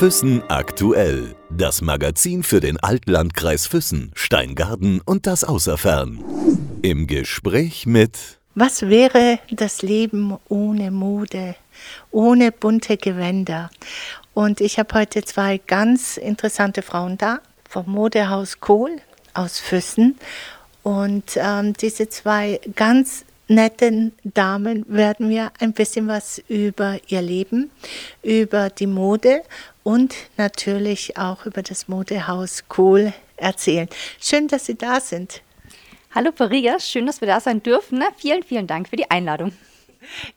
Füssen aktuell. Das Magazin für den Altlandkreis Füssen, Steingarten und das Außerfern. Im Gespräch mit Was wäre das Leben ohne Mode, ohne bunte Gewänder? Und ich habe heute zwei ganz interessante Frauen da vom Modehaus Kohl aus Füssen. Und ähm, diese zwei ganz netten Damen werden wir ein bisschen was über ihr Leben, über die Mode und natürlich auch über das Modehaus Kohl erzählen. Schön, dass Sie da sind. Hallo Pariga, schön, dass wir da sein dürfen. Na, vielen, vielen Dank für die Einladung.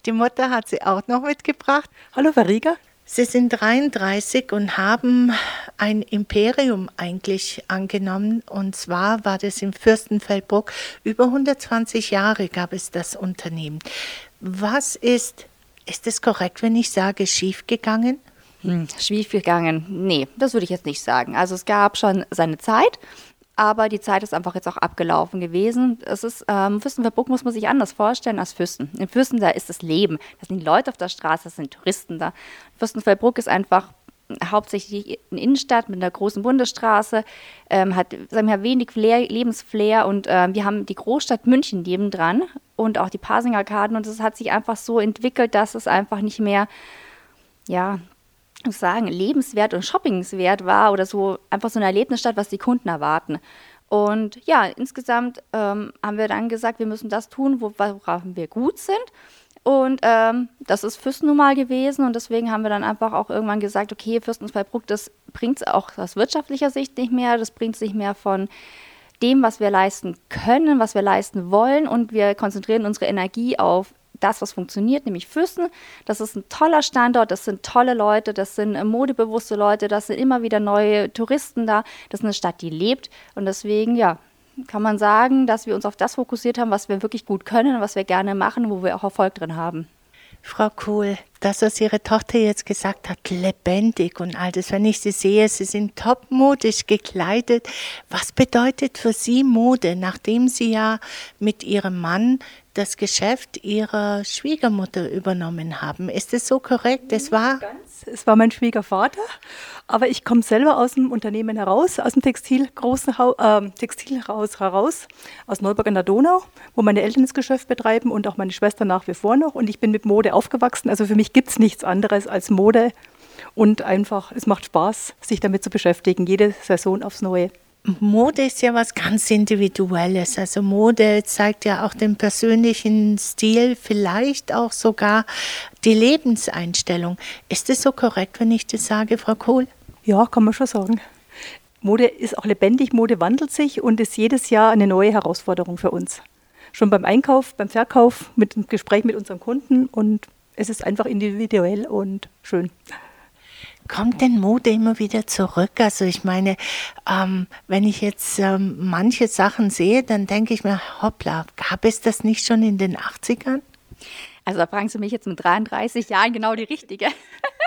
Die Mutter hat sie auch noch mitgebracht. Hallo Verriga. Sie sind 33 und haben ein Imperium eigentlich angenommen. Und zwar war das in Fürstenfeldbruck. Über 120 Jahre gab es das Unternehmen. Was ist, ist es korrekt, wenn ich sage, schiefgegangen? Hm, schiefgegangen? Nee, das würde ich jetzt nicht sagen. Also es gab schon seine Zeit. Aber die Zeit ist einfach jetzt auch abgelaufen gewesen. Es ist, ähm, Fürstenfeldbruck muss man sich anders vorstellen als Fürsten. In Fürsten, da ist das Leben. Da sind Leute auf der Straße, das sind Touristen da. Fürstenfeldbruck ist einfach hauptsächlich eine Innenstadt mit einer großen Bundesstraße, ähm, hat sagen wir, wenig Flair, Lebensflair und äh, wir haben die Großstadt München nebendran und auch die Parsing-Arkaden und es hat sich einfach so entwickelt, dass es einfach nicht mehr, ja, muss sagen, lebenswert und shoppingswert war oder so einfach so eine Erlebnisstadt, was die Kunden erwarten. Und ja, insgesamt ähm, haben wir dann gesagt, wir müssen das tun, worauf wir gut sind. Und ähm, das ist Fürsten nun mal gewesen und deswegen haben wir dann einfach auch irgendwann gesagt, okay, Fürstensfeldbruck, das bringt es auch aus wirtschaftlicher Sicht nicht mehr, das bringt es nicht mehr von dem, was wir leisten können, was wir leisten wollen und wir konzentrieren unsere Energie auf das, was funktioniert, nämlich Füssen. Das ist ein toller Standort, das sind tolle Leute, das sind äh, modebewusste Leute, das sind immer wieder neue Touristen da. Das ist eine Stadt, die lebt. Und deswegen, ja, kann man sagen, dass wir uns auf das fokussiert haben, was wir wirklich gut können, was wir gerne machen, wo wir auch Erfolg drin haben. Frau Kohl, das, was Ihre Tochter jetzt gesagt hat, lebendig und all das, wenn ich Sie sehe, Sie sind topmodisch gekleidet. Was bedeutet für Sie Mode, nachdem Sie ja mit Ihrem Mann das Geschäft ihrer Schwiegermutter übernommen haben. Ist es so korrekt? Es war ganz. Es war mein Schwiegervater, aber ich komme selber aus dem Unternehmen heraus, aus dem Textil großen äh, Textilhaus heraus, aus Neuburg an der Donau, wo meine Eltern das Geschäft betreiben und auch meine Schwester nach wie vor noch. Und ich bin mit Mode aufgewachsen. Also für mich gibt es nichts anderes als Mode und einfach, es macht Spaß, sich damit zu beschäftigen, jede Saison aufs Neue. Mode ist ja was ganz Individuelles. Also Mode zeigt ja auch den persönlichen Stil, vielleicht auch sogar die Lebenseinstellung. Ist es so korrekt, wenn ich das sage, Frau Kohl? Ja, kann man schon sagen. Mode ist auch lebendig, Mode wandelt sich und ist jedes Jahr eine neue Herausforderung für uns. Schon beim Einkauf, beim Verkauf, mit dem Gespräch mit unseren Kunden und es ist einfach individuell und schön. Kommt denn Mode immer wieder zurück? Also ich meine, ähm, wenn ich jetzt ähm, manche Sachen sehe, dann denke ich mir, hoppla, gab es das nicht schon in den 80ern? Also da fragen Sie mich jetzt mit 33 Jahren genau die richtige.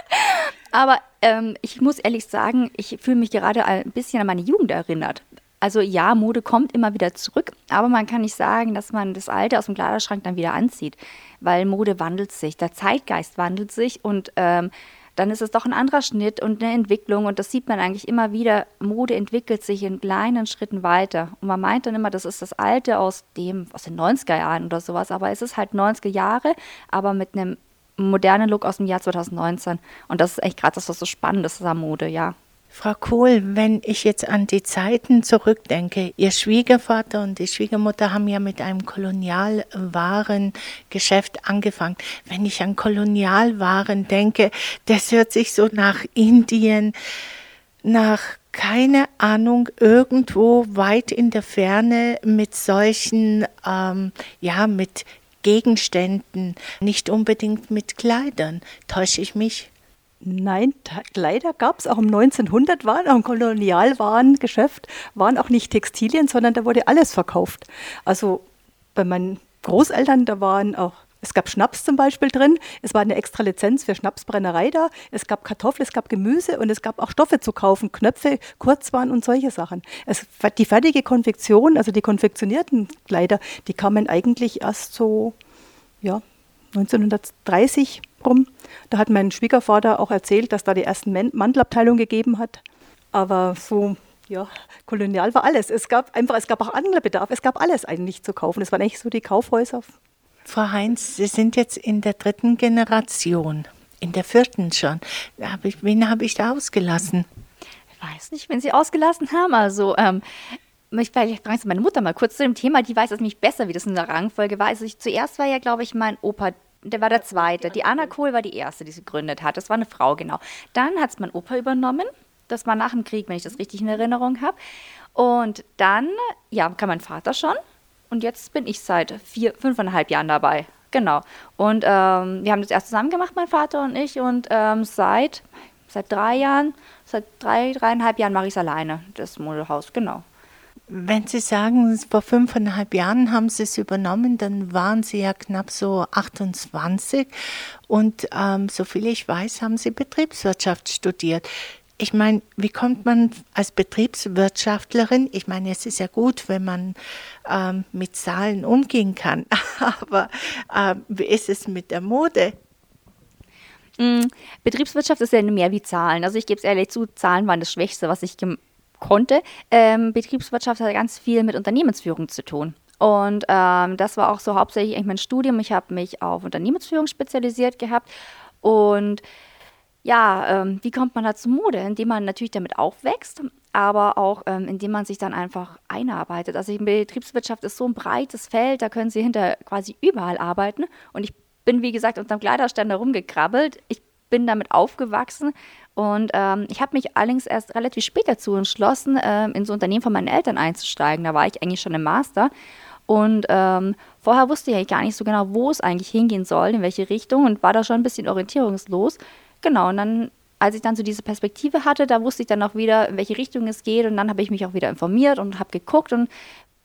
Aber ähm, ich muss ehrlich sagen, ich fühle mich gerade ein bisschen an meine Jugend erinnert. Also ja, Mode kommt immer wieder zurück, aber man kann nicht sagen, dass man das Alte aus dem Kleiderschrank dann wieder anzieht, weil Mode wandelt sich, der Zeitgeist wandelt sich und ähm, dann ist es doch ein anderer Schnitt und eine Entwicklung. Und das sieht man eigentlich immer wieder. Mode entwickelt sich in kleinen Schritten weiter. Und man meint dann immer, das ist das Alte aus dem, aus den 90er Jahren oder sowas. Aber es ist halt 90er Jahre, aber mit einem modernen Look aus dem Jahr 2019. Und das ist echt gerade das, was so spannend ist am Mode, ja. Frau Kohl, wenn ich jetzt an die Zeiten zurückdenke, Ihr Schwiegervater und die Schwiegermutter haben ja mit einem Kolonialwarengeschäft angefangen. Wenn ich an Kolonialwaren denke, das hört sich so nach Indien, nach keine Ahnung, irgendwo weit in der Ferne mit solchen, ähm, ja, mit Gegenständen, nicht unbedingt mit Kleidern. Täusche ich mich? Nein, leider gab es auch um 1900 waren, auch im Kolonialwarengeschäft, waren auch nicht Textilien, sondern da wurde alles verkauft. Also bei meinen Großeltern, da waren auch, es gab Schnaps zum Beispiel drin, es war eine extra Lizenz für Schnapsbrennerei da, es gab Kartoffeln, es gab Gemüse und es gab auch Stoffe zu kaufen, Knöpfe, Kurzwaren und solche Sachen. Es, die fertige Konfektion, also die konfektionierten Kleider, die kamen eigentlich erst so, ja, 1930 rum. Da hat mein Schwiegervater auch erzählt, dass da die ersten Mantelabteilungen gegeben hat. Aber so, ja, kolonial war alles. Es gab einfach, es gab auch Anglerbedarf, es gab alles eigentlich zu kaufen. Es waren eigentlich so die Kaufhäuser. Frau Heinz, Sie sind jetzt in der dritten Generation, in der vierten schon. wen habe ich da ausgelassen? Ich weiß nicht, wenn Sie ausgelassen haben. Also, ähm, ich vielleicht frage meine Mutter mal kurz zu dem Thema, die weiß es nämlich besser, wie das in der Rangfolge war. Also ich, zuerst war ja, glaube ich, mein Opa, der war der Zweite. Die Anna Kohl war die Erste, die sie gegründet hat. Das war eine Frau, genau. Dann hat es mein Opa übernommen. Das war nach dem Krieg, wenn ich das richtig in Erinnerung habe. Und dann, ja, kam mein Vater schon. Und jetzt bin ich seit vier, fünfeinhalb Jahren dabei. Genau. Und ähm, wir haben das erst zusammen gemacht, mein Vater und ich. Und ähm, seit, seit drei Jahren, seit drei, dreieinhalb Jahren mache ich es alleine, das Modelhaus, genau. Wenn Sie sagen, vor fünfeinhalb Jahren haben Sie es übernommen, dann waren Sie ja knapp so 28 und ähm, soviel ich weiß, haben Sie Betriebswirtschaft studiert. Ich meine, wie kommt man als Betriebswirtschaftlerin, ich meine, es ist ja gut, wenn man ähm, mit Zahlen umgehen kann, aber ähm, wie ist es mit der Mode? Mm, Betriebswirtschaft ist ja mehr wie Zahlen. Also ich gebe es ehrlich zu, Zahlen waren das Schwächste, was ich konnte. Ähm, Betriebswirtschaft hat ganz viel mit Unternehmensführung zu tun. Und ähm, das war auch so hauptsächlich mein Studium. Ich habe mich auf Unternehmensführung spezialisiert gehabt. Und ja, ähm, wie kommt man da zu Mode? Indem man natürlich damit aufwächst, aber auch ähm, indem man sich dann einfach einarbeitet. Also Betriebswirtschaft ist so ein breites Feld, da können Sie hinter quasi überall arbeiten. Und ich bin, wie gesagt, unterm Kleiderständer rumgekrabbelt. Ich bin damit aufgewachsen und ähm, ich habe mich allerdings erst relativ spät dazu entschlossen, ähm, ins Unternehmen von meinen Eltern einzusteigen. Da war ich eigentlich schon im Master. Und ähm, vorher wusste ich gar nicht so genau, wo es eigentlich hingehen soll, in welche Richtung und war da schon ein bisschen orientierungslos. Genau, und dann, als ich dann so diese Perspektive hatte, da wusste ich dann auch wieder, in welche Richtung es geht. Und dann habe ich mich auch wieder informiert und habe geguckt und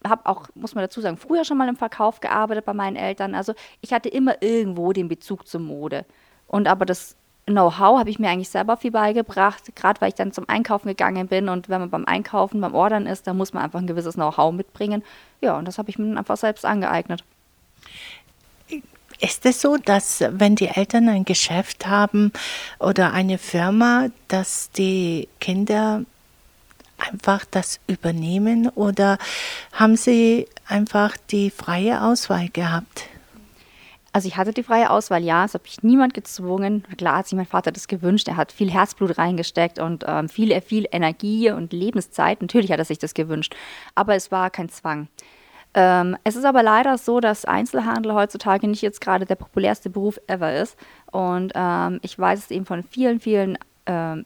habe auch, muss man dazu sagen, früher schon mal im Verkauf gearbeitet bei meinen Eltern. Also ich hatte immer irgendwo den Bezug zur Mode. Und aber das Know-how habe ich mir eigentlich selber viel beigebracht, gerade weil ich dann zum Einkaufen gegangen bin und wenn man beim Einkaufen, beim Ordern ist, dann muss man einfach ein gewisses Know-how mitbringen. Ja, und das habe ich mir einfach selbst angeeignet. Ist es so, dass wenn die Eltern ein Geschäft haben oder eine Firma, dass die Kinder einfach das übernehmen oder haben sie einfach die freie Auswahl gehabt? Also ich hatte die freie Auswahl, ja, es hat mich niemand gezwungen. Klar hat sich mein Vater das gewünscht, er hat viel Herzblut reingesteckt und ähm, viel, viel Energie und Lebenszeit. Natürlich hat er sich das gewünscht, aber es war kein Zwang. Ähm, es ist aber leider so, dass Einzelhandel heutzutage nicht jetzt gerade der populärste Beruf ever ist. Und ähm, ich weiß es eben von vielen, vielen ähm,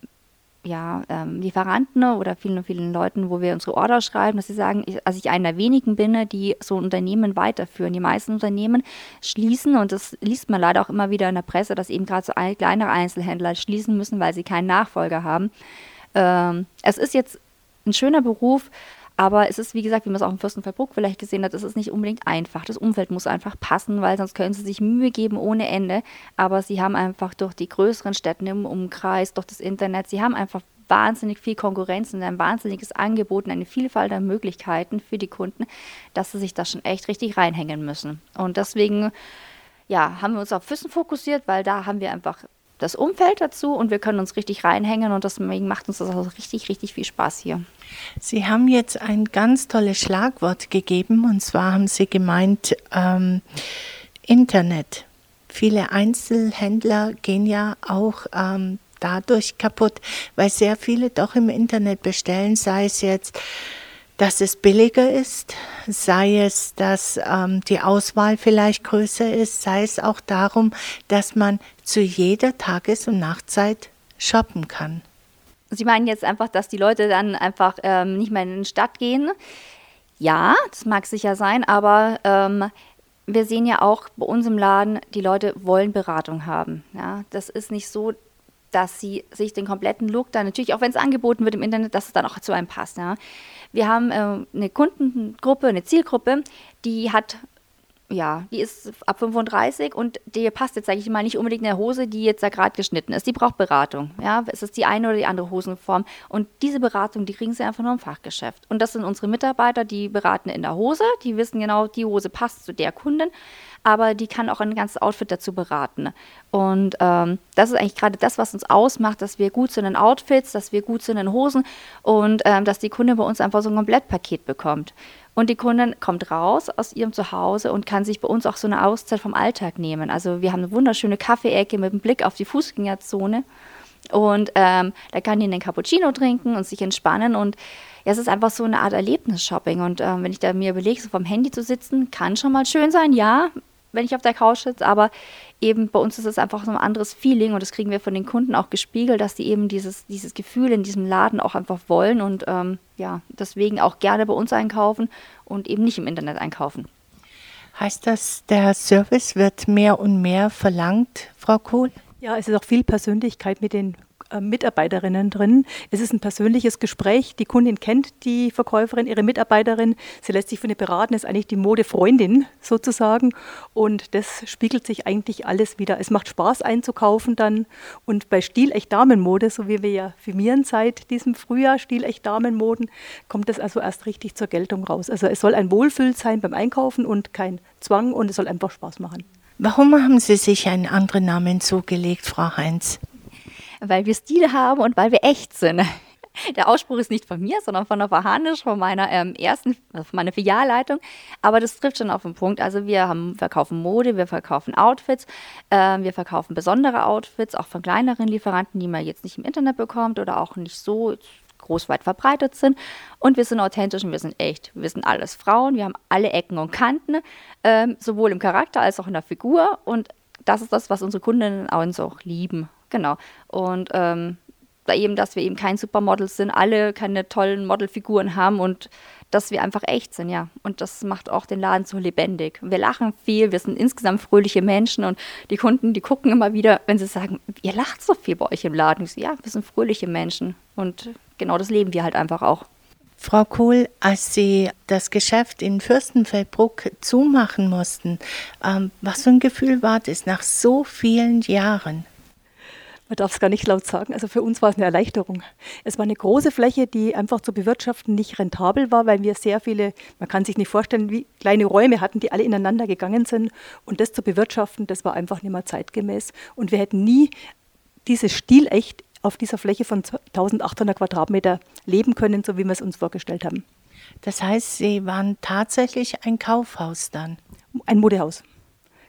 ja, ähm, Lieferanten oder vielen, vielen Leuten, wo wir unsere Order schreiben, dass sie sagen, ich, also ich einer der wenigen bin, die so Unternehmen weiterführen. Die meisten Unternehmen schließen und das liest man leider auch immer wieder in der Presse, dass eben gerade so ein, kleinere Einzelhändler schließen müssen, weil sie keinen Nachfolger haben. Ähm, es ist jetzt ein schöner Beruf, aber es ist, wie gesagt, wie man es auch im Fürstenfeldbruck vielleicht gesehen hat, es ist nicht unbedingt einfach. Das Umfeld muss einfach passen, weil sonst können sie sich Mühe geben ohne Ende. Aber sie haben einfach durch die größeren Städte im Umkreis, durch das Internet, sie haben einfach wahnsinnig viel Konkurrenz und ein wahnsinniges Angebot und eine Vielfalt an Möglichkeiten für die Kunden, dass sie sich da schon echt richtig reinhängen müssen. Und deswegen ja, haben wir uns auf Füssen fokussiert, weil da haben wir einfach das Umfeld dazu und wir können uns richtig reinhängen und deswegen macht uns das auch richtig, richtig viel Spaß hier. Sie haben jetzt ein ganz tolles Schlagwort gegeben und zwar haben Sie gemeint ähm, Internet. Viele Einzelhändler gehen ja auch ähm, dadurch kaputt, weil sehr viele doch im Internet bestellen, sei es jetzt dass es billiger ist, sei es, dass ähm, die Auswahl vielleicht größer ist, sei es auch darum, dass man zu jeder Tages- und Nachtzeit shoppen kann. Sie meinen jetzt einfach, dass die Leute dann einfach ähm, nicht mehr in die Stadt gehen? Ja, das mag sicher sein, aber ähm, wir sehen ja auch bei uns im Laden, die Leute wollen Beratung haben. Ja, das ist nicht so, dass sie sich den kompletten Look dann natürlich, auch wenn es angeboten wird im Internet, dass es dann auch zu einem passt. Ja. Wir haben äh, eine Kundengruppe, eine Zielgruppe, die hat ja, die ist ab 35 und die passt jetzt, sage ich mal, nicht unbedingt in der Hose, die jetzt da gerade geschnitten ist. Die braucht Beratung. Ja, es ist die eine oder die andere Hosenform. Und diese Beratung, die kriegen sie einfach nur im Fachgeschäft. Und das sind unsere Mitarbeiter, die beraten in der Hose. Die wissen genau, die Hose passt zu der Kundin. aber die kann auch ein ganzes Outfit dazu beraten. Und ähm, das ist eigentlich gerade das, was uns ausmacht, dass wir gut sind in Outfits, dass wir gut sind in Hosen und ähm, dass die Kunde bei uns einfach so ein Komplettpaket bekommt. Und die Kundin kommt raus aus ihrem Zuhause und kann sich bei uns auch so eine Auszeit vom Alltag nehmen. Also wir haben eine wunderschöne Kaffeeecke mit einem Blick auf die Fußgängerzone. Und ähm, da kann die einen Cappuccino trinken und sich entspannen. Und ja, es ist einfach so eine Art Erlebnisshopping. Und ähm, wenn ich da mir überlege, so vom Handy zu sitzen, kann schon mal schön sein, ja, wenn ich auf der Couch sitze. Aber eben bei uns ist es einfach so ein anderes Feeling. Und das kriegen wir von den Kunden auch gespiegelt, dass die eben dieses, dieses Gefühl in diesem Laden auch einfach wollen. Und ähm, ja, deswegen auch gerne bei uns einkaufen und eben nicht im Internet einkaufen. Heißt das, der Service wird mehr und mehr verlangt, Frau Kohl? Ja, es ist auch viel Persönlichkeit mit den äh, Mitarbeiterinnen drin. Es ist ein persönliches Gespräch. Die Kundin kennt die Verkäuferin, ihre Mitarbeiterin. Sie lässt sich von ihr beraten, ist eigentlich die Modefreundin sozusagen. Und das spiegelt sich eigentlich alles wieder. Es macht Spaß einzukaufen dann. Und bei Stilecht Damenmode, so wie wir ja firmieren seit diesem Frühjahr, Stilecht Damenmoden, kommt das also erst richtig zur Geltung raus. Also es soll ein Wohlfühl sein beim Einkaufen und kein Zwang und es soll einfach Spaß machen. Warum haben Sie sich einen anderen Namen zugelegt, Frau Heinz? Weil wir Stil haben und weil wir echt sind. Der Ausspruch ist nicht von mir, sondern von der Verhanisch, von meiner ähm, ersten, also von meiner Filialleitung. Aber das trifft schon auf den Punkt. Also wir haben, verkaufen Mode, wir verkaufen Outfits, ähm, wir verkaufen besondere Outfits, auch von kleineren Lieferanten, die man jetzt nicht im Internet bekommt oder auch nicht so groß weit verbreitet sind. Und wir sind authentisch und wir sind echt. Wir sind alles Frauen, wir haben alle Ecken und Kanten, ähm, sowohl im Charakter als auch in der Figur. Und das ist das, was unsere Kundinnen auch lieben. Genau. Und ähm, da eben, dass wir eben kein Supermodels sind, alle keine tollen Modelfiguren haben und dass wir einfach echt sind, ja. Und das macht auch den Laden so lebendig. Wir lachen viel, wir sind insgesamt fröhliche Menschen und die Kunden, die gucken immer wieder, wenn sie sagen, ihr lacht so viel bei euch im Laden. So, ja, wir sind fröhliche Menschen und genau das leben wir halt einfach auch. Frau Kohl, als Sie das Geschäft in Fürstenfeldbruck zumachen mussten, ähm, was für ein Gefühl war das nach so vielen Jahren? Man darf es gar nicht laut sagen. Also für uns war es eine Erleichterung. Es war eine große Fläche, die einfach zu bewirtschaften nicht rentabel war, weil wir sehr viele, man kann sich nicht vorstellen, wie kleine Räume hatten, die alle ineinander gegangen sind. Und das zu bewirtschaften, das war einfach nicht mehr zeitgemäß. Und wir hätten nie dieses Stilecht auf dieser Fläche von 1800 Quadratmeter leben können, so wie wir es uns vorgestellt haben. Das heißt, Sie waren tatsächlich ein Kaufhaus dann? Ein Modehaus.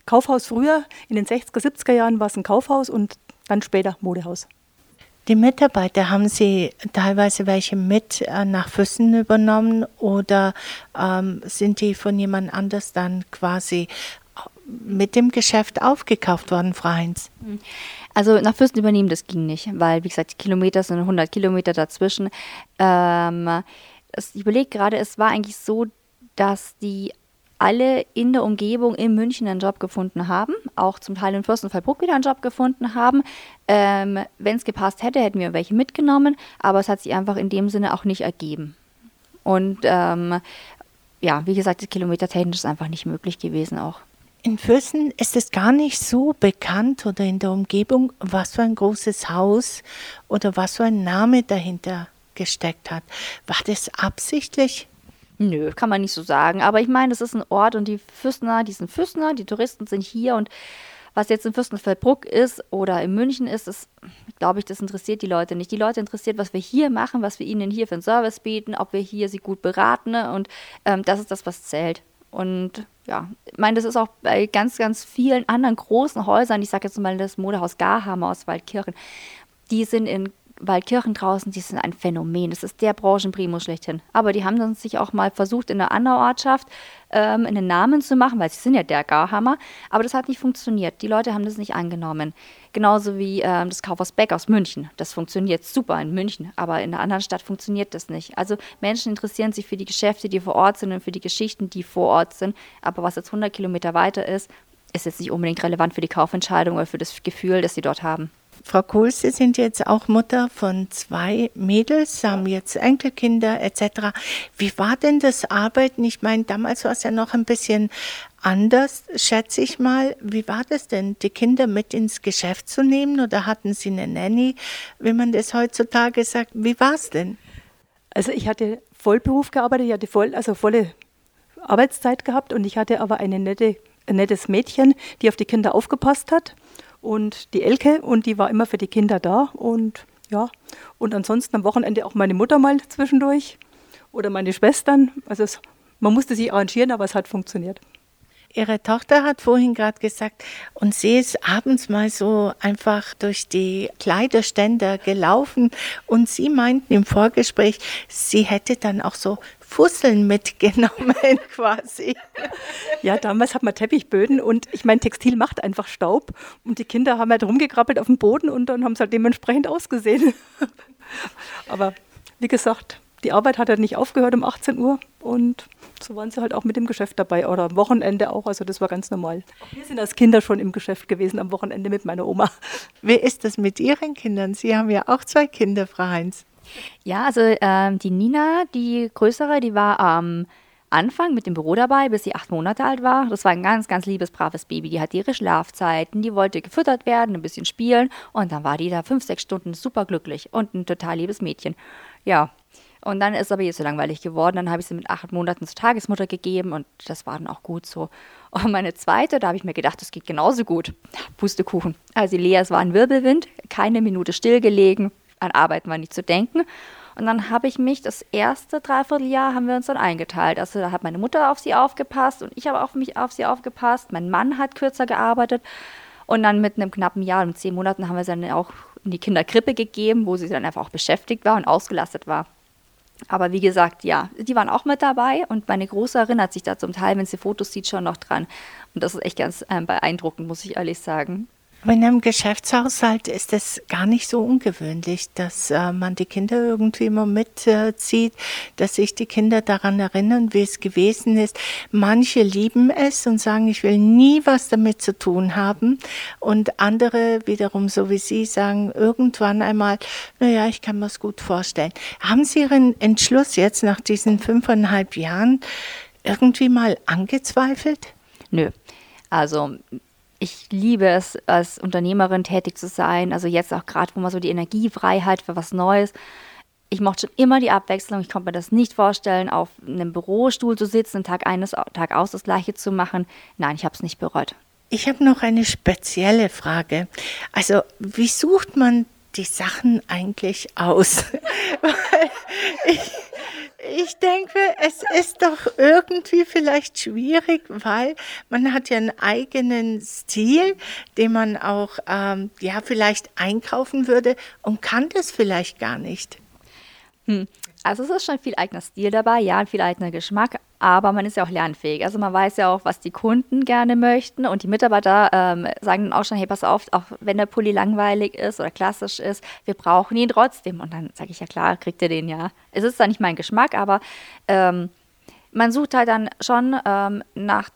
Kaufhaus früher, in den 60er, 70er Jahren war es ein Kaufhaus und dann später Modehaus. Die Mitarbeiter, haben Sie teilweise welche mit äh, nach Füssen übernommen oder ähm, sind die von jemand anders dann quasi mit dem Geschäft aufgekauft worden, Frau Heinz? Also nach Fürsten übernehmen, das ging nicht, weil, wie gesagt, die Kilometer sind 100 Kilometer dazwischen. Ähm, ich überlege gerade, es war eigentlich so, dass die alle in der Umgebung in München einen Job gefunden haben, auch zum Teil in Fürstenfeldbruck wieder einen Job gefunden haben. Ähm, Wenn es gepasst hätte, hätten wir welche mitgenommen, aber es hat sich einfach in dem Sinne auch nicht ergeben. Und ähm, ja, wie gesagt, das kilometertechnisch ist einfach nicht möglich gewesen auch. In Fürsten ist es gar nicht so bekannt oder in der Umgebung, was für ein großes Haus oder was für ein Name dahinter gesteckt hat. War das absichtlich? Nö, kann man nicht so sagen. Aber ich meine, das ist ein Ort und die Fürstner, die sind Fürstner, die Touristen sind hier und was jetzt in Fürstenfeldbruck ist oder in München ist, das glaube ich, das interessiert die Leute nicht. Die Leute interessiert, was wir hier machen, was wir ihnen hier für einen Service bieten, ob wir hier sie gut beraten ne? und ähm, das ist das, was zählt. Und ja, ich meine, das ist auch bei ganz, ganz vielen anderen großen Häusern, ich sage jetzt mal das Modehaus Garhammer aus Waldkirchen, die sind in Waldkirchen draußen, die sind ein Phänomen. Das ist der Branchenprimo schlechthin. Aber die haben dann sich auch mal versucht, in einer anderen Ortschaft ähm, einen Namen zu machen, weil sie sind ja der Garhammer. Aber das hat nicht funktioniert. Die Leute haben das nicht angenommen. Genauso wie ähm, das Kaufhaus Beck aus München. Das funktioniert super in München, aber in einer anderen Stadt funktioniert das nicht. Also Menschen interessieren sich für die Geschäfte, die vor Ort sind und für die Geschichten, die vor Ort sind. Aber was jetzt 100 Kilometer weiter ist, ist jetzt nicht unbedingt relevant für die Kaufentscheidung oder für das Gefühl, das sie dort haben. Frau Kohl, Sie sind jetzt auch Mutter von zwei Mädels, haben jetzt Enkelkinder etc. Wie war denn das Arbeiten? Ich meine, damals war es ja noch ein bisschen anders, schätze ich mal. Wie war das denn, die Kinder mit ins Geschäft zu nehmen oder hatten Sie eine Nanny, wie man das heutzutage sagt? Wie war es denn? Also ich hatte Vollberuf gearbeitet, ich hatte voll, also volle Arbeitszeit gehabt und ich hatte aber eine nette ein nettes Mädchen, die auf die Kinder aufgepasst hat. Und die Elke, und die war immer für die Kinder da. Und ja, und ansonsten am Wochenende auch meine Mutter mal zwischendurch oder meine Schwestern. Also es, man musste sich arrangieren, aber es hat funktioniert. Ihre Tochter hat vorhin gerade gesagt, und sie ist abends mal so einfach durch die Kleiderständer gelaufen und sie meinten im Vorgespräch, sie hätte dann auch so Fusseln mitgenommen quasi. Ja, damals hat man Teppichböden und ich meine, Textil macht einfach Staub und die Kinder haben halt rumgekrabbelt auf dem Boden und dann haben sie halt dementsprechend ausgesehen. Aber wie gesagt, die Arbeit hat ja nicht aufgehört um 18 Uhr und so waren sie halt auch mit dem Geschäft dabei oder am Wochenende auch. Also das war ganz normal. wir sind als Kinder schon im Geschäft gewesen am Wochenende mit meiner Oma. Wie ist das mit Ihren Kindern? Sie haben ja auch zwei Kinder, Frau Heinz. Ja, also ähm, die Nina, die größere, die war am Anfang mit dem Büro dabei, bis sie acht Monate alt war. Das war ein ganz, ganz liebes, braves Baby. Die hatte ihre Schlafzeiten, die wollte gefüttert werden, ein bisschen spielen und dann war die da fünf, sechs Stunden super glücklich und ein total liebes Mädchen. Ja, und dann ist aber jetzt so langweilig geworden. Dann habe ich sie mit acht Monaten zur Tagesmutter gegeben und das war dann auch gut so. Und meine zweite, da habe ich mir gedacht, das geht genauso gut. Pustekuchen. Also Lea, es war ein Wirbelwind, keine Minute stillgelegen, an Arbeiten war nicht zu denken. Und dann habe ich mich, das erste Dreivierteljahr haben wir uns dann eingeteilt. Also da hat meine Mutter auf sie aufgepasst und ich habe auf mich auf sie aufgepasst. Mein Mann hat kürzer gearbeitet. Und dann mit einem knappen Jahr, mit zehn Monaten, haben wir sie dann auch in die Kinderkrippe gegeben, wo sie dann einfach auch beschäftigt war und ausgelastet war. Aber wie gesagt, ja, die waren auch mit dabei und meine Große erinnert sich da zum Teil, wenn sie Fotos sieht, schon noch dran. Und das ist echt ganz äh, beeindruckend, muss ich ehrlich sagen. In einem Geschäftshaushalt ist es gar nicht so ungewöhnlich, dass äh, man die Kinder irgendwie immer mitzieht, äh, dass sich die Kinder daran erinnern, wie es gewesen ist. Manche lieben es und sagen, ich will nie was damit zu tun haben. Und andere wiederum, so wie Sie, sagen irgendwann einmal, naja, ich kann mir es gut vorstellen. Haben Sie Ihren Entschluss jetzt nach diesen fünfeinhalb Jahren irgendwie mal angezweifelt? Nö. Also ich liebe es, als Unternehmerin tätig zu sein. Also jetzt auch gerade, wo man so die Energie frei hat für was Neues. Ich mochte schon immer die Abwechslung. Ich konnte mir das nicht vorstellen, auf einem Bürostuhl zu sitzen, Tag eines, Tag aus das Gleiche zu machen. Nein, ich habe es nicht bereut. Ich habe noch eine spezielle Frage. Also, wie sucht man die Sachen eigentlich aus? ich, ich denke, es ist doch irgendwie vielleicht schwierig, weil man hat ja einen eigenen Stil, den man auch ähm, ja vielleicht einkaufen würde und kann das vielleicht gar nicht. Hm. Also es ist schon viel eigener Stil dabei, ja, viel eigener Geschmack, aber man ist ja auch lernfähig. Also man weiß ja auch, was die Kunden gerne möchten und die Mitarbeiter ähm, sagen dann auch schon, hey, pass auf, auch wenn der Pulli langweilig ist oder klassisch ist, wir brauchen ihn trotzdem. Und dann sage ich, ja klar, kriegt ihr den ja. Es ist zwar nicht mein Geschmack, aber ähm, man sucht halt dann schon ähm, nach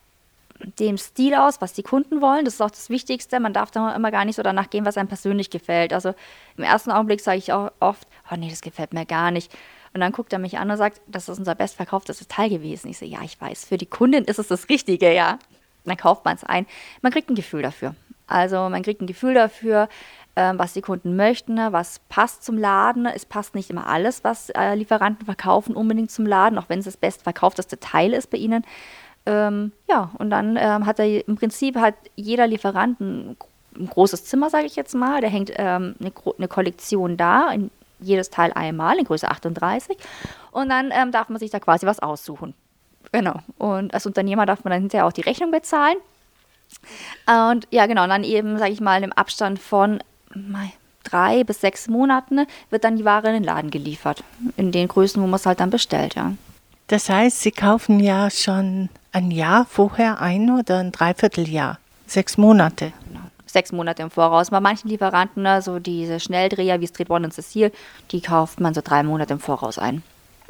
dem Stil aus, was die Kunden wollen. Das ist auch das Wichtigste. Man darf da immer gar nicht so danach gehen, was einem persönlich gefällt. Also im ersten Augenblick sage ich auch oft, oh nee, das gefällt mir gar nicht. Und dann guckt er mich an und sagt, das ist unser bestverkauftes Teil gewesen. Ich so, ja, ich weiß, für die Kundin ist es das Richtige, ja. Dann kauft man es ein. Man kriegt ein Gefühl dafür. Also man kriegt ein Gefühl dafür, ähm, was die Kunden möchten, ne, was passt zum Laden. Es passt nicht immer alles, was äh, Lieferanten verkaufen, unbedingt zum Laden, auch wenn es das bestverkaufteste Teil ist bei ihnen. Ähm, ja, und dann ähm, hat er im Prinzip hat jeder Lieferant ein, ein großes Zimmer, sage ich jetzt mal. Da hängt ähm, eine, eine, Kollektion da, in jedes Teil einmal in Größe 38. Und dann ähm, darf man sich da quasi was aussuchen. Genau. Und als Unternehmer darf man dann hinterher auch die Rechnung bezahlen. Und ja, genau, und dann eben, sage ich mal, im Abstand von drei bis sechs Monaten wird dann die Ware in den Laden geliefert. In den Größen, wo man es halt dann bestellt, ja. Das heißt, Sie kaufen ja schon ein Jahr vorher ein oder ein Dreivierteljahr? Sechs Monate? Genau sechs Monate im Voraus. Bei manchen Lieferanten, ne, so diese Schnelldreher wie Street One und Cecile, die kauft man so drei Monate im Voraus ein.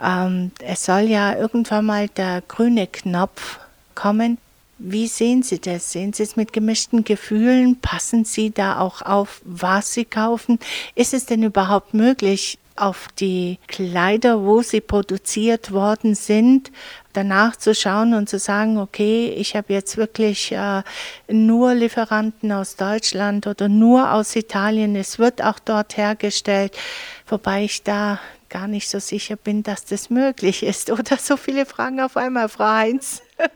Ähm, es soll ja irgendwann mal der grüne Knopf kommen. Wie sehen Sie das? Sehen Sie es mit gemischten Gefühlen? Passen Sie da auch auf, was Sie kaufen? Ist es denn überhaupt möglich, auf die Kleider, wo sie produziert worden sind, danach zu schauen und zu sagen, okay, ich habe jetzt wirklich äh, nur Lieferanten aus Deutschland oder nur aus Italien, es wird auch dort hergestellt, wobei ich da gar nicht so sicher bin, dass das möglich ist. Oder so viele Fragen auf einmal, Frau Heinz.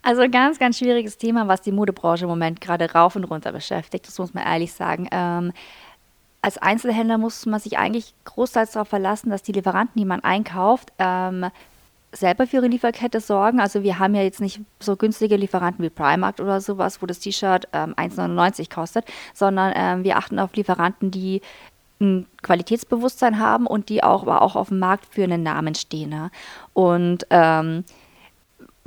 Also ein ganz, ganz schwieriges Thema, was die Modebranche im Moment gerade rauf und runter beschäftigt, das muss man ehrlich sagen. Ähm, als Einzelhändler muss man sich eigentlich großteils darauf verlassen, dass die Lieferanten, die man einkauft, ähm, selber für ihre Lieferkette sorgen. Also wir haben ja jetzt nicht so günstige Lieferanten wie Primark oder sowas, wo das T-Shirt ähm, 1,99 kostet, sondern ähm, wir achten auf Lieferanten, die ein Qualitätsbewusstsein haben und die auch, aber auch auf dem Markt für einen Namen stehen. Ne? Und ähm,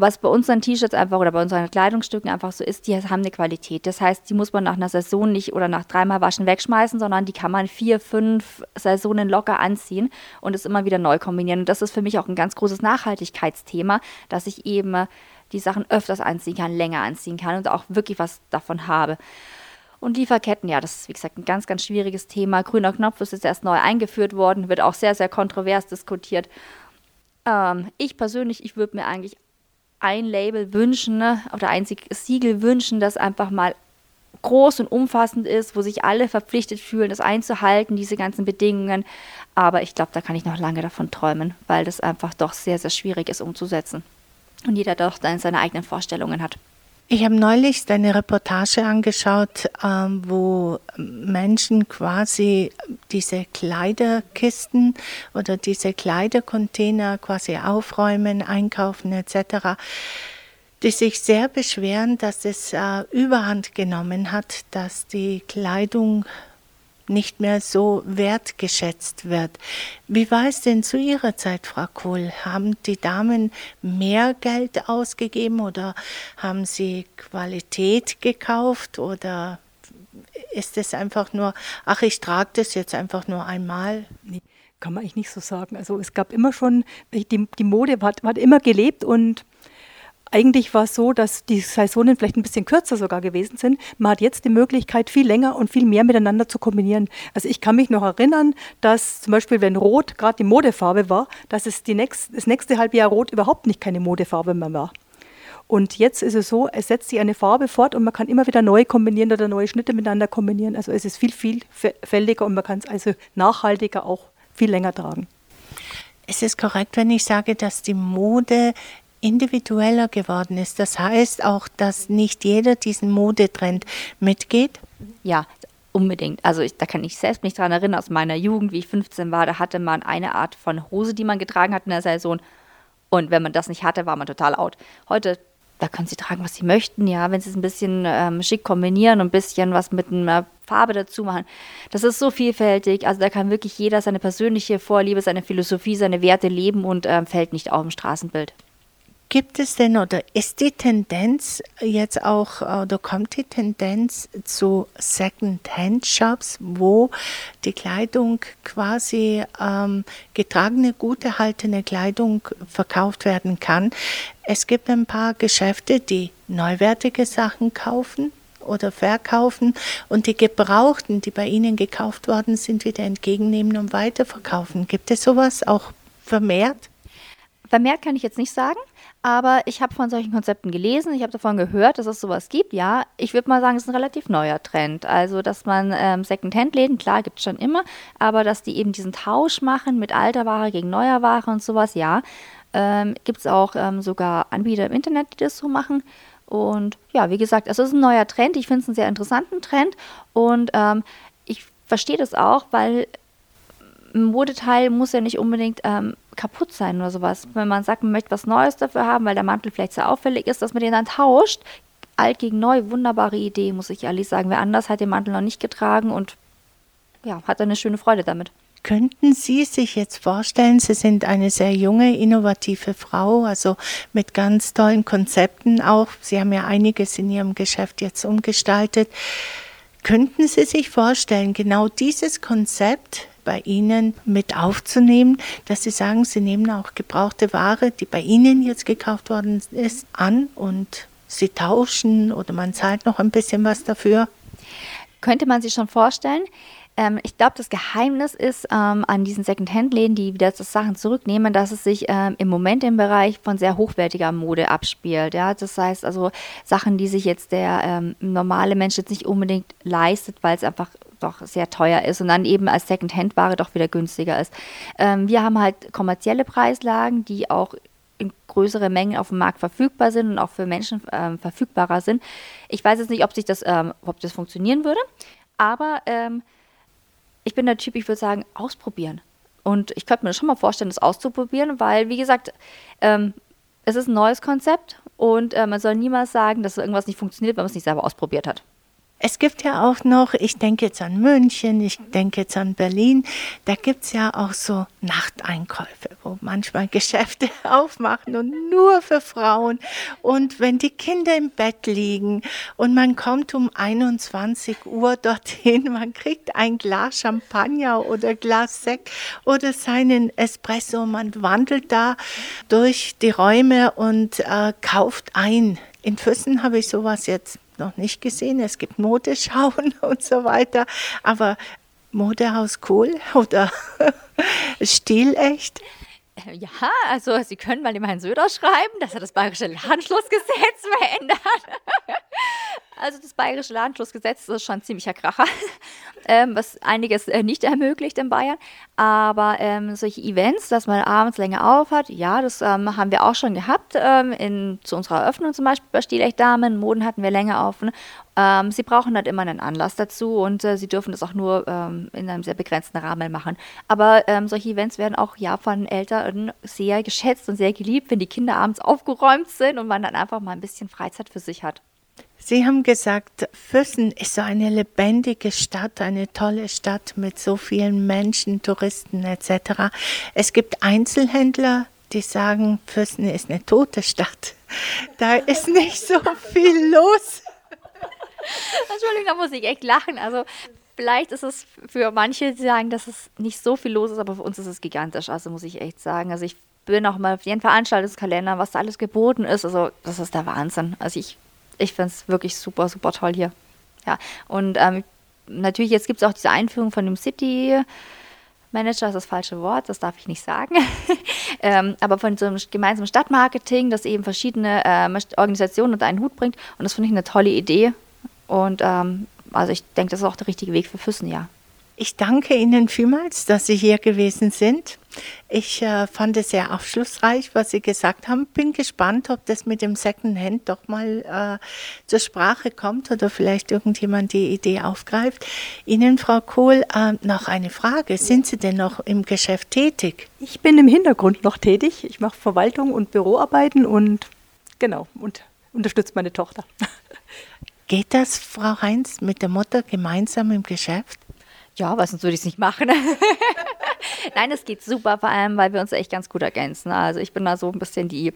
was bei unseren T-Shirts einfach oder bei unseren Kleidungsstücken einfach so ist, die haben eine Qualität. Das heißt, die muss man nach einer Saison nicht oder nach dreimal Waschen wegschmeißen, sondern die kann man vier, fünf Saisonen locker anziehen und es immer wieder neu kombinieren. Und das ist für mich auch ein ganz großes Nachhaltigkeitsthema, dass ich eben die Sachen öfters anziehen kann, länger anziehen kann und auch wirklich was davon habe. Und Lieferketten, ja, das ist wie gesagt ein ganz, ganz schwieriges Thema. Grüner Knopf ist jetzt erst neu eingeführt worden, wird auch sehr, sehr kontrovers diskutiert. Ähm, ich persönlich, ich würde mir eigentlich ein Label wünschen ne, oder ein Siegel wünschen, das einfach mal groß und umfassend ist, wo sich alle verpflichtet fühlen, das einzuhalten, diese ganzen Bedingungen. Aber ich glaube, da kann ich noch lange davon träumen, weil das einfach doch sehr, sehr schwierig ist umzusetzen. Und jeder doch dann seine eigenen Vorstellungen hat. Ich habe neulich eine Reportage angeschaut, ähm, wo Menschen quasi diese Kleiderkisten oder diese Kleidercontainer quasi aufräumen, einkaufen etc., die sich sehr beschweren, dass es äh, überhand genommen hat, dass die Kleidung nicht mehr so wertgeschätzt wird. Wie war es denn zu Ihrer Zeit, Frau Kohl? Haben die Damen mehr Geld ausgegeben oder haben sie Qualität gekauft oder ist es einfach nur, ach, ich trage das jetzt einfach nur einmal? Nee, kann man eigentlich nicht so sagen. Also es gab immer schon, die, die Mode hat, hat immer gelebt und eigentlich war es so, dass die Saisonen vielleicht ein bisschen kürzer sogar gewesen sind. Man hat jetzt die Möglichkeit, viel länger und viel mehr miteinander zu kombinieren. Also ich kann mich noch erinnern, dass zum Beispiel, wenn Rot gerade die Modefarbe war, dass es die nächst, das nächste Halbjahr Rot überhaupt nicht keine Modefarbe mehr war. Und jetzt ist es so, es setzt sich eine Farbe fort und man kann immer wieder neu kombinieren oder neue Schnitte miteinander kombinieren. Also es ist viel, viel fälliger und man kann es also nachhaltiger auch viel länger tragen. Ist es korrekt, wenn ich sage, dass die Mode individueller geworden ist. Das heißt auch, dass nicht jeder diesen Modetrend mitgeht. Ja, unbedingt. Also ich, da kann ich selbst mich daran erinnern, aus meiner Jugend, wie ich 15 war, da hatte man eine Art von Hose, die man getragen hat in der Saison. Und wenn man das nicht hatte, war man total out. Heute, da können sie tragen, was sie möchten, ja, wenn sie es ein bisschen ähm, schick kombinieren und ein bisschen was mit einer Farbe dazu machen. Das ist so vielfältig. Also da kann wirklich jeder seine persönliche Vorliebe, seine Philosophie, seine Werte leben und ähm, fällt nicht auf im Straßenbild. Gibt es denn oder ist die Tendenz jetzt auch oder kommt die Tendenz zu Second-Hand-Shops, wo die Kleidung quasi ähm, getragene, gut erhaltene Kleidung verkauft werden kann? Es gibt ein paar Geschäfte, die neuwertige Sachen kaufen oder verkaufen und die Gebrauchten, die bei Ihnen gekauft worden sind, wieder entgegennehmen und weiterverkaufen. Gibt es sowas auch vermehrt? Vermehrt kann ich jetzt nicht sagen, aber ich habe von solchen Konzepten gelesen, ich habe davon gehört, dass es sowas gibt. Ja, ich würde mal sagen, es ist ein relativ neuer Trend. Also, dass man ähm, Second-Hand-Läden, klar, gibt es schon immer, aber dass die eben diesen Tausch machen mit alter Ware gegen neuer Ware und sowas, ja. Ähm, gibt es auch ähm, sogar Anbieter im Internet, die das so machen. Und ja, wie gesagt, es ist ein neuer Trend. Ich finde es einen sehr interessanten Trend und ähm, ich verstehe das auch, weil ein Modeteil muss ja nicht unbedingt ähm, kaputt sein oder sowas. Wenn man sagt, man möchte was Neues dafür haben, weil der Mantel vielleicht sehr auffällig ist, dass man den dann tauscht. Alt gegen neu, wunderbare Idee, muss ich ehrlich sagen. Wer anders hat den Mantel noch nicht getragen und ja, hat eine schöne Freude damit. Könnten Sie sich jetzt vorstellen, Sie sind eine sehr junge, innovative Frau, also mit ganz tollen Konzepten auch. Sie haben ja einiges in Ihrem Geschäft jetzt umgestaltet. Könnten Sie sich vorstellen, genau dieses Konzept bei Ihnen mit aufzunehmen, dass Sie sagen, Sie nehmen auch gebrauchte Ware, die bei Ihnen jetzt gekauft worden ist, an und Sie tauschen oder man zahlt noch ein bisschen was dafür? Könnte man sich schon vorstellen. Ähm, ich glaube, das Geheimnis ist ähm, an diesen Second-Hand-Läden, die wieder das Sachen zurücknehmen, dass es sich ähm, im Moment im Bereich von sehr hochwertiger Mode abspielt. Ja? Das heißt also Sachen, die sich jetzt der ähm, normale Mensch jetzt nicht unbedingt leistet, weil es einfach doch sehr teuer ist und dann eben als Second-Hand-Ware doch wieder günstiger ist. Ähm, wir haben halt kommerzielle Preislagen, die auch in größere Mengen auf dem Markt verfügbar sind und auch für Menschen ähm, verfügbarer sind. Ich weiß jetzt nicht, ob sich das, ähm, ob das funktionieren würde, aber ähm, ich bin der Typ, ich würde sagen, ausprobieren. Und ich könnte mir schon mal vorstellen, das auszuprobieren, weil, wie gesagt, ähm, es ist ein neues Konzept und äh, man soll niemals sagen, dass irgendwas nicht funktioniert, wenn man es nicht selber ausprobiert hat. Es gibt ja auch noch, ich denke jetzt an München, ich denke jetzt an Berlin, da gibt es ja auch so Nachteinkäufe, wo manchmal Geschäfte aufmachen und nur für Frauen. Und wenn die Kinder im Bett liegen und man kommt um 21 Uhr dorthin, man kriegt ein Glas Champagner oder Glas Sekt oder seinen Espresso, man wandelt da durch die Räume und äh, kauft ein. In Füssen habe ich sowas jetzt noch nicht gesehen. Es gibt Modeschauen und so weiter, aber Modehaus Kohl oder Stilecht? Ja, also Sie können mal dem Herrn Söder schreiben, dass er das bayerische Ladenschlussgesetz verändert. Also das bayerische Ladenschlussgesetz ist schon ein ziemlicher Kracher, ähm, was einiges äh, nicht ermöglicht in Bayern. Aber ähm, solche Events, dass man abends länger auf hat, ja, das ähm, haben wir auch schon gehabt. Ähm, in, zu unserer Eröffnung zum Beispiel bei Stilecht Damen, Moden hatten wir länger auf. Ne? Ähm, sie brauchen halt immer einen Anlass dazu und äh, sie dürfen das auch nur ähm, in einem sehr begrenzten Rahmen machen. Aber solche Events werden auch ja von Eltern sehr geschätzt und sehr geliebt, wenn die Kinder abends aufgeräumt sind und man dann einfach mal ein bisschen Freizeit für sich hat. Sie haben gesagt, Füssen ist so eine lebendige Stadt, eine tolle Stadt mit so vielen Menschen, Touristen etc. Es gibt Einzelhändler, die sagen, Füssen ist eine tote Stadt. Da ist nicht so viel los. Entschuldigung, da muss ich echt lachen. Also vielleicht ist es für manche, die sagen, dass es nicht so viel los ist, aber für uns ist es gigantisch. Also muss ich echt sagen. Also ich bin auch mal auf den Veranstaltungskalender, was da alles geboten ist. Also das ist der Wahnsinn. Also ich ich finde es wirklich super, super toll hier. Ja, und ähm, natürlich, jetzt gibt es auch diese Einführung von dem City. Manager ist das falsche Wort, das darf ich nicht sagen. ähm, aber von so einem gemeinsamen Stadtmarketing, das eben verschiedene ähm, Organisationen unter einen Hut bringt. Und das finde ich eine tolle Idee. Und ähm, also ich denke, das ist auch der richtige Weg für Füssen, ja. Ich danke Ihnen vielmals, dass Sie hier gewesen sind. Ich äh, fand es sehr aufschlussreich, was Sie gesagt haben. Bin gespannt, ob das mit dem Second Hand doch mal äh, zur Sprache kommt oder vielleicht irgendjemand die Idee aufgreift. Ihnen, Frau Kohl, äh, noch eine Frage. Sind Sie denn noch im Geschäft tätig? Ich bin im Hintergrund noch tätig. Ich mache Verwaltung und Büroarbeiten und genau und unterstütze meine Tochter. Geht das, Frau Heinz, mit der Mutter gemeinsam im Geschäft? Ja, was sonst würde ich es nicht machen. Nein, es geht super, vor allem, weil wir uns echt ganz gut ergänzen. Also ich bin da so ein bisschen die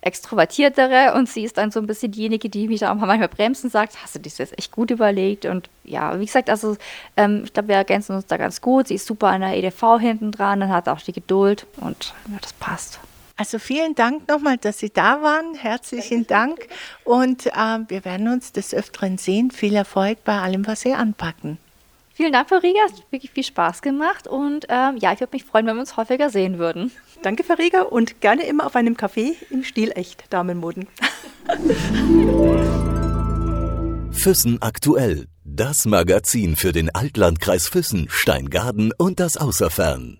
extrovertiertere und sie ist dann so ein bisschen diejenige, die mich da auch manchmal bremsen sagt, hast du das jetzt echt gut überlegt? Und ja, wie gesagt, also ähm, ich glaube, wir ergänzen uns da ganz gut. Sie ist super an der EDV hinten dran, dann hat auch die Geduld und ja, das passt. Also vielen Dank nochmal, dass Sie da waren. Herzlichen Dank. Und äh, wir werden uns des Öfteren sehen. Viel Erfolg bei allem, was Sie anpacken. Vielen Dank, Frau Rieger. Es hat wirklich viel Spaß gemacht. Und ähm, ja, ich würde mich freuen, wenn wir uns häufiger sehen würden. Danke, Frau Rieger. Und gerne immer auf einem Café im Stil echt Damenmoden. Füssen aktuell. Das Magazin für den Altlandkreis Füssen, Steingaden und das Außerfern.